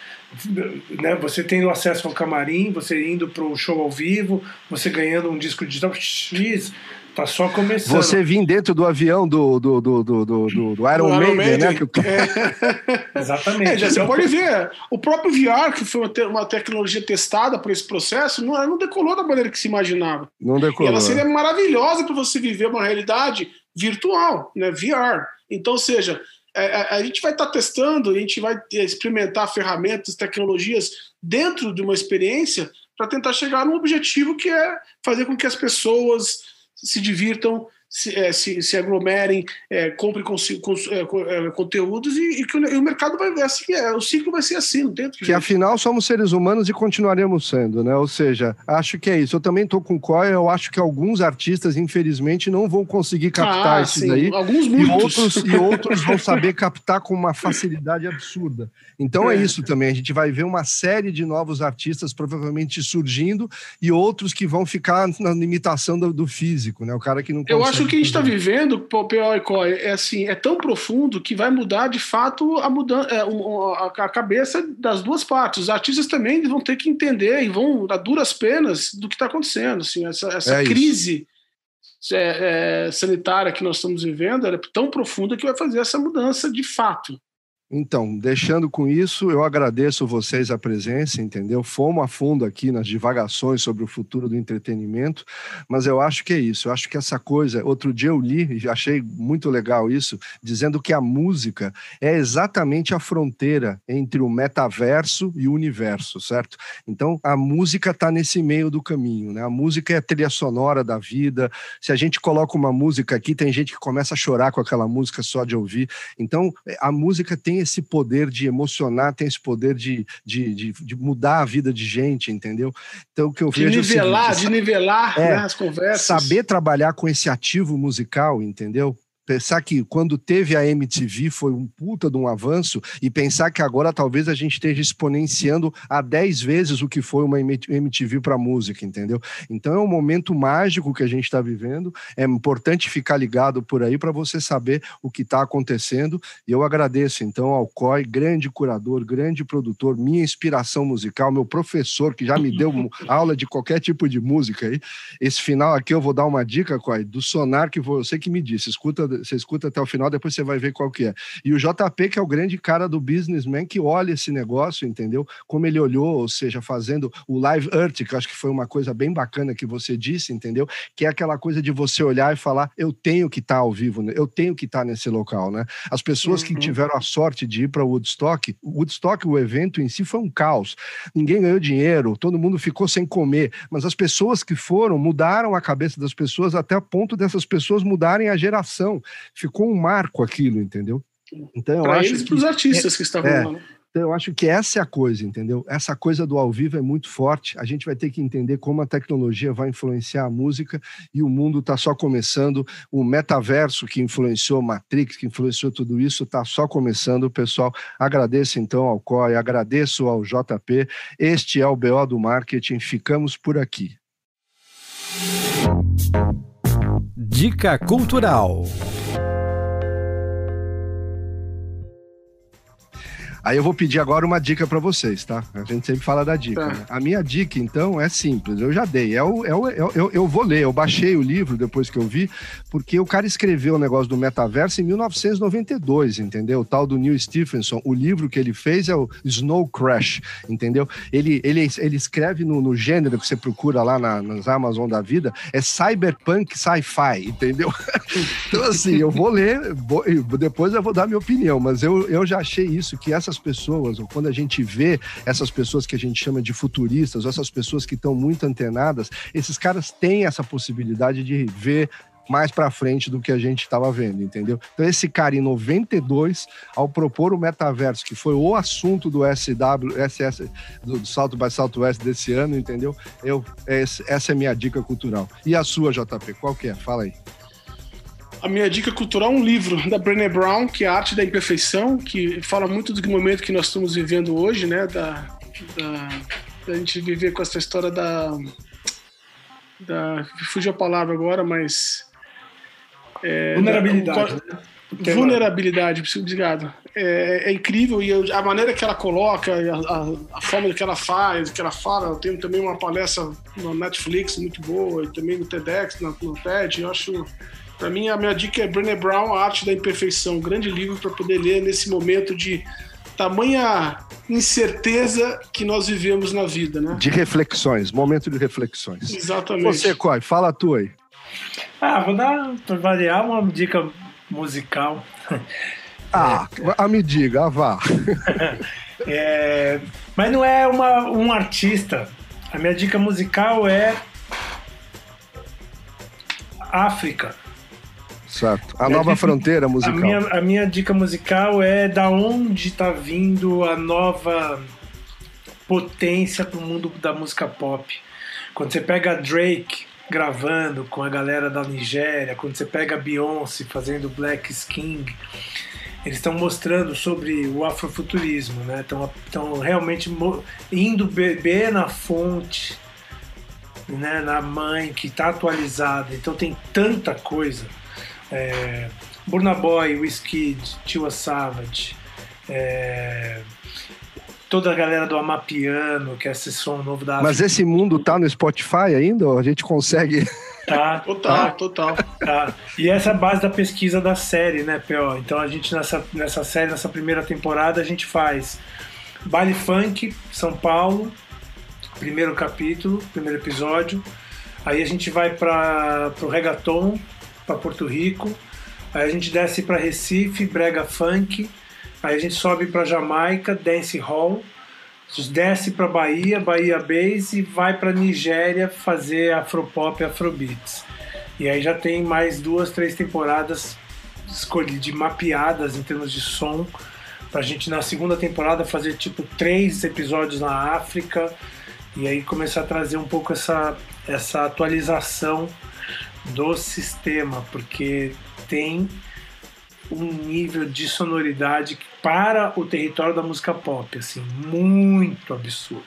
Né, você tendo acesso ao camarim, você indo para o show ao vivo, você ganhando um disco digital X, Tá só começando. Você vir dentro do avião do, do, do, do, do, do Iron, Maiden, Maiden, né? Que... É. (laughs) Exatamente. É, já você pode ver, o próprio VR, que foi uma tecnologia testada para esse processo, não, não decolou da maneira que se imaginava. Não decolou. E ela seria maravilhosa para você viver uma realidade virtual, né? VR. Então, ou seja, a, é, é, a gente vai estar tá testando, a gente vai experimentar ferramentas, tecnologias dentro de uma experiência para tentar chegar num objetivo que é fazer com que as pessoas se divirtam se, é, se, se aglomerem, é, comprem com, com, é, é, conteúdos e, e, que o, e, o, mercado vai ver assim, é, o ciclo vai ser assim, não tem Que jeito. afinal somos seres humanos e continuaremos sendo, né? Ou seja, acho que é isso. Eu também estou com o Coy, eu acho que alguns artistas, infelizmente, não vão conseguir captar ah, isso daí. Alguns muitos. E outros, e (laughs) outros vão saber captar com uma facilidade absurda. Então é. é isso também. A gente vai ver uma série de novos artistas provavelmente surgindo e outros que vão ficar na limitação do, do físico, né? O cara que não Eu acho que a gente está vivendo, P.O. e Coy, é assim, é tão profundo que vai mudar de fato a mudança, é, a cabeça das duas partes. Os artistas também vão ter que entender e vão dar duras penas do que está acontecendo. Assim, essa, essa é crise é, é, sanitária que nós estamos vivendo é tão profunda que vai fazer essa mudança de fato. Então, deixando com isso, eu agradeço vocês a presença, entendeu? Fomos a fundo aqui nas divagações sobre o futuro do entretenimento, mas eu acho que é isso. Eu acho que essa coisa. Outro dia eu li e achei muito legal isso, dizendo que a música é exatamente a fronteira entre o metaverso e o universo, certo? Então, a música está nesse meio do caminho, né? A música é a trilha sonora da vida. Se a gente coloca uma música aqui, tem gente que começa a chorar com aquela música só de ouvir. Então, a música tem esse poder de emocionar, tem esse poder de, de, de, de mudar a vida de gente, entendeu? Então, o que eu de vejo. Nivelar, é seguinte, de nivelar é, né, as conversas. Saber trabalhar com esse ativo musical, entendeu? Pensar que quando teve a MTV foi um puta de um avanço e pensar que agora talvez a gente esteja exponenciando a 10 vezes o que foi uma MTV para música, entendeu? Então é um momento mágico que a gente está vivendo. É importante ficar ligado por aí para você saber o que está acontecendo. E eu agradeço então ao COI, grande curador, grande produtor, minha inspiração musical, meu professor que já me deu (laughs) aula de qualquer tipo de música aí. Esse final aqui eu vou dar uma dica, COI, do sonar que você que me disse, escuta você escuta até o final, depois você vai ver qual que é. E o JP, que é o grande cara do businessman, que olha esse negócio, entendeu? Como ele olhou, ou seja, fazendo o Live Earth, que acho que foi uma coisa bem bacana que você disse, entendeu? Que é aquela coisa de você olhar e falar, eu tenho que estar tá ao vivo, né? eu tenho que estar tá nesse local, né? As pessoas uhum. que tiveram a sorte de ir para o Woodstock, o Woodstock, o evento em si foi um caos. Ninguém ganhou dinheiro, todo mundo ficou sem comer, mas as pessoas que foram mudaram a cabeça das pessoas até a ponto dessas pessoas mudarem a geração ficou um marco aquilo, entendeu? Então eu pra acho eles, para os artistas é, que estavam é, lá. Né? Então eu acho que essa é a coisa, entendeu? Essa coisa do ao vivo é muito forte. A gente vai ter que entender como a tecnologia vai influenciar a música e o mundo está só começando. O metaverso que influenciou Matrix, que influenciou tudo isso, está só começando. Pessoal, agradeço então ao COI, agradeço ao JP. Este é o BO do Marketing. Ficamos por aqui. Dica Cultural. Aí eu vou pedir agora uma dica para vocês, tá? A gente sempre fala da dica. Tá. Né? A minha dica, então, é simples. Eu já dei. É o, é o, é o, eu, eu vou ler. Eu baixei o livro depois que eu vi, porque o cara escreveu o negócio do metaverso em 1992, entendeu? O tal do Neil Stephenson. O livro que ele fez é o Snow Crash, entendeu? Ele, ele, ele escreve no, no gênero que você procura lá na, nas Amazon da vida, é cyberpunk sci-fi, entendeu? (laughs) então, assim, eu vou ler, vou, depois eu vou dar minha opinião, mas eu, eu já achei isso, que essa essas pessoas, ou quando a gente vê essas pessoas que a gente chama de futuristas, ou essas pessoas que estão muito antenadas, esses caras têm essa possibilidade de ver mais para frente do que a gente estava vendo, entendeu? Então esse cara em 92, ao propor o metaverso, que foi o assunto do SW, SS, do Salto by Southwest desse ano, entendeu? Eu essa é a minha dica cultural. E a sua, JP, qual que é? Fala aí. A minha dica cultural é um livro da Brené Brown, que é a Arte da Imperfeição, que fala muito do momento que nós estamos vivendo hoje, né? Da, da, da gente viver com essa história da, da fugiu a palavra agora, mas é, vulnerabilidade. Da, né? vulnerabilidade, obrigado. É, é, incrível e a maneira que ela coloca, a, a, forma que ela faz, que ela fala. Eu tenho também uma palestra no Netflix muito boa e também no TEDx, no, no TED. Eu acho para mim, a minha dica é Brené Brown, A Arte da Imperfeição, um grande livro para poder ler nesse momento de tamanha incerteza que nós vivemos na vida, né? De reflexões, momento de reflexões. Exatamente. Você, Coy, fala a tua aí. Ah, vou dar, para variar, uma dica musical. (laughs) Ah, é. me diga, vá. (laughs) é, mas não é uma, um artista. A minha dica musical é África certo. A nova (laughs) fronteira musical. A minha, a minha dica musical é da onde está vindo a nova potência para o mundo da música pop. Quando você pega Drake gravando com a galera da Nigéria, quando você pega Beyoncé fazendo Black King, eles estão mostrando sobre o afrofuturismo, né? Estão realmente indo beber na fonte, né? na mãe que está atualizada. Então tem tanta coisa. É, Burna Boy, Wizkid, Tiwa Savage, é, toda a galera do Amapiano, que é esse som novo da Mas esse mundo tá no Spotify ainda? Ou a gente consegue. Tá, (laughs) total, tá. total. Tá. E essa é a base da pesquisa da série, né, P.O.? Então a gente nessa, nessa série, nessa primeira temporada, a gente faz baile funk, São Paulo, primeiro capítulo, primeiro episódio. Aí a gente vai para o reggaeton, para Porto Rico. Aí a gente desce para Recife, brega funk. Aí a gente sobe para Jamaica, dance hall. Desce para Bahia, Bahia Base e vai para Nigéria fazer afropop e afrobeats. E aí já tem mais duas, três temporadas de mapeadas em termos de som pra gente na segunda temporada fazer tipo três episódios na África e aí começar a trazer um pouco essa, essa atualização do sistema, porque tem um nível de sonoridade para o território da música pop, assim, muito absurdo.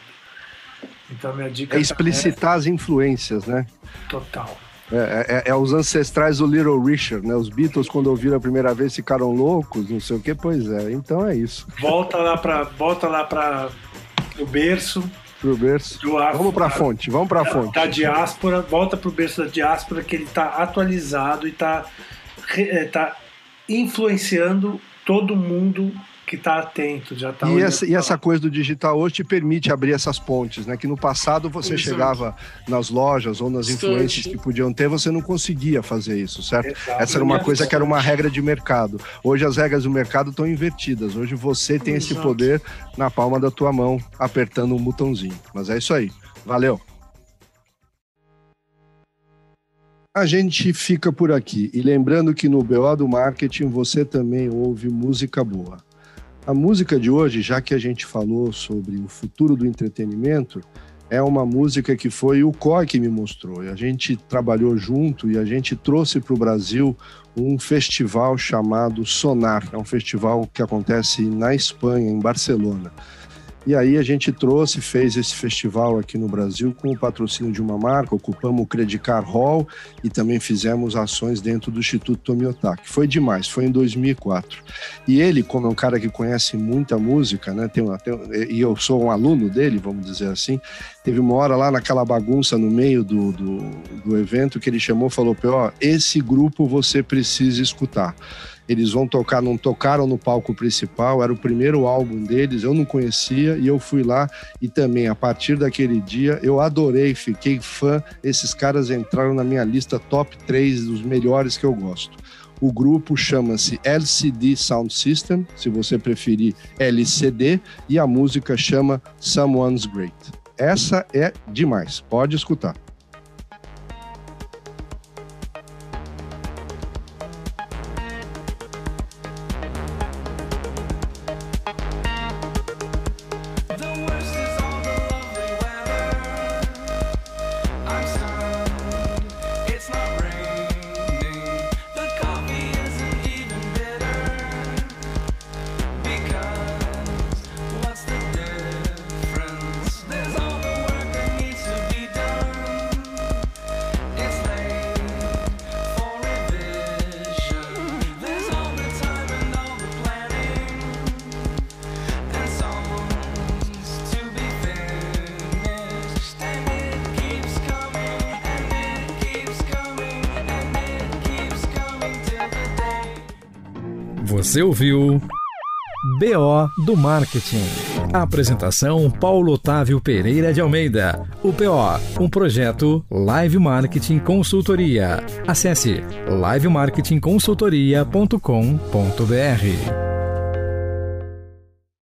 Então minha dica é explicitar é... as influências, né? Total. É, é, é, é, os ancestrais do Little Richard, né? Os Beatles, quando ouviram a primeira vez, ficaram loucos, não sei o que, pois é. Então é isso. Volta lá para volta lá para o berço. Pro berço. Afro, vamos para a fonte, vamos para a fonte. Da diáspora, volta para o berço da diáspora, que ele está atualizado e está é, tá influenciando todo mundo que está atento, já está. E, essa, e essa coisa do digital hoje te permite abrir essas pontes, né? Que no passado você Exato. chegava nas lojas ou nas influências que podiam ter, você não conseguia fazer isso, certo? Exato. Essa era uma coisa que era uma regra de mercado. Hoje as regras do mercado estão invertidas. Hoje você tem Exato. esse poder na palma da tua mão, apertando um botãozinho. Mas é isso aí. Valeu. A gente fica por aqui e lembrando que no BO do Marketing você também ouve música boa. A música de hoje, já que a gente falou sobre o futuro do entretenimento, é uma música que foi o COI que me mostrou. E a gente trabalhou junto e a gente trouxe para o Brasil um festival chamado Sonar. É um festival que acontece na Espanha, em Barcelona. E aí a gente trouxe, fez esse festival aqui no Brasil com o patrocínio de uma marca, ocupamos o Credicar Hall e também fizemos ações dentro do Instituto Tomiotaki. Foi demais, foi em 2004. E ele, como é um cara que conhece muita música, né, tem, e eu sou um aluno dele, vamos dizer assim, teve uma hora lá naquela bagunça no meio do, do, do evento que ele chamou e falou, ó, esse grupo você precisa escutar. Eles vão tocar, não tocaram no palco principal, era o primeiro álbum deles, eu não conhecia e eu fui lá e também a partir daquele dia eu adorei, fiquei fã. Esses caras entraram na minha lista top 3 dos melhores que eu gosto. O grupo chama-se LCD Sound System, se você preferir LCD, e a música chama Someone's Great. Essa é demais, pode escutar. Você ouviu BO do Marketing. Apresentação Paulo Otávio Pereira de Almeida. O PO, um projeto Live Marketing Consultoria. Acesse livemarketingconsultoria.com.br.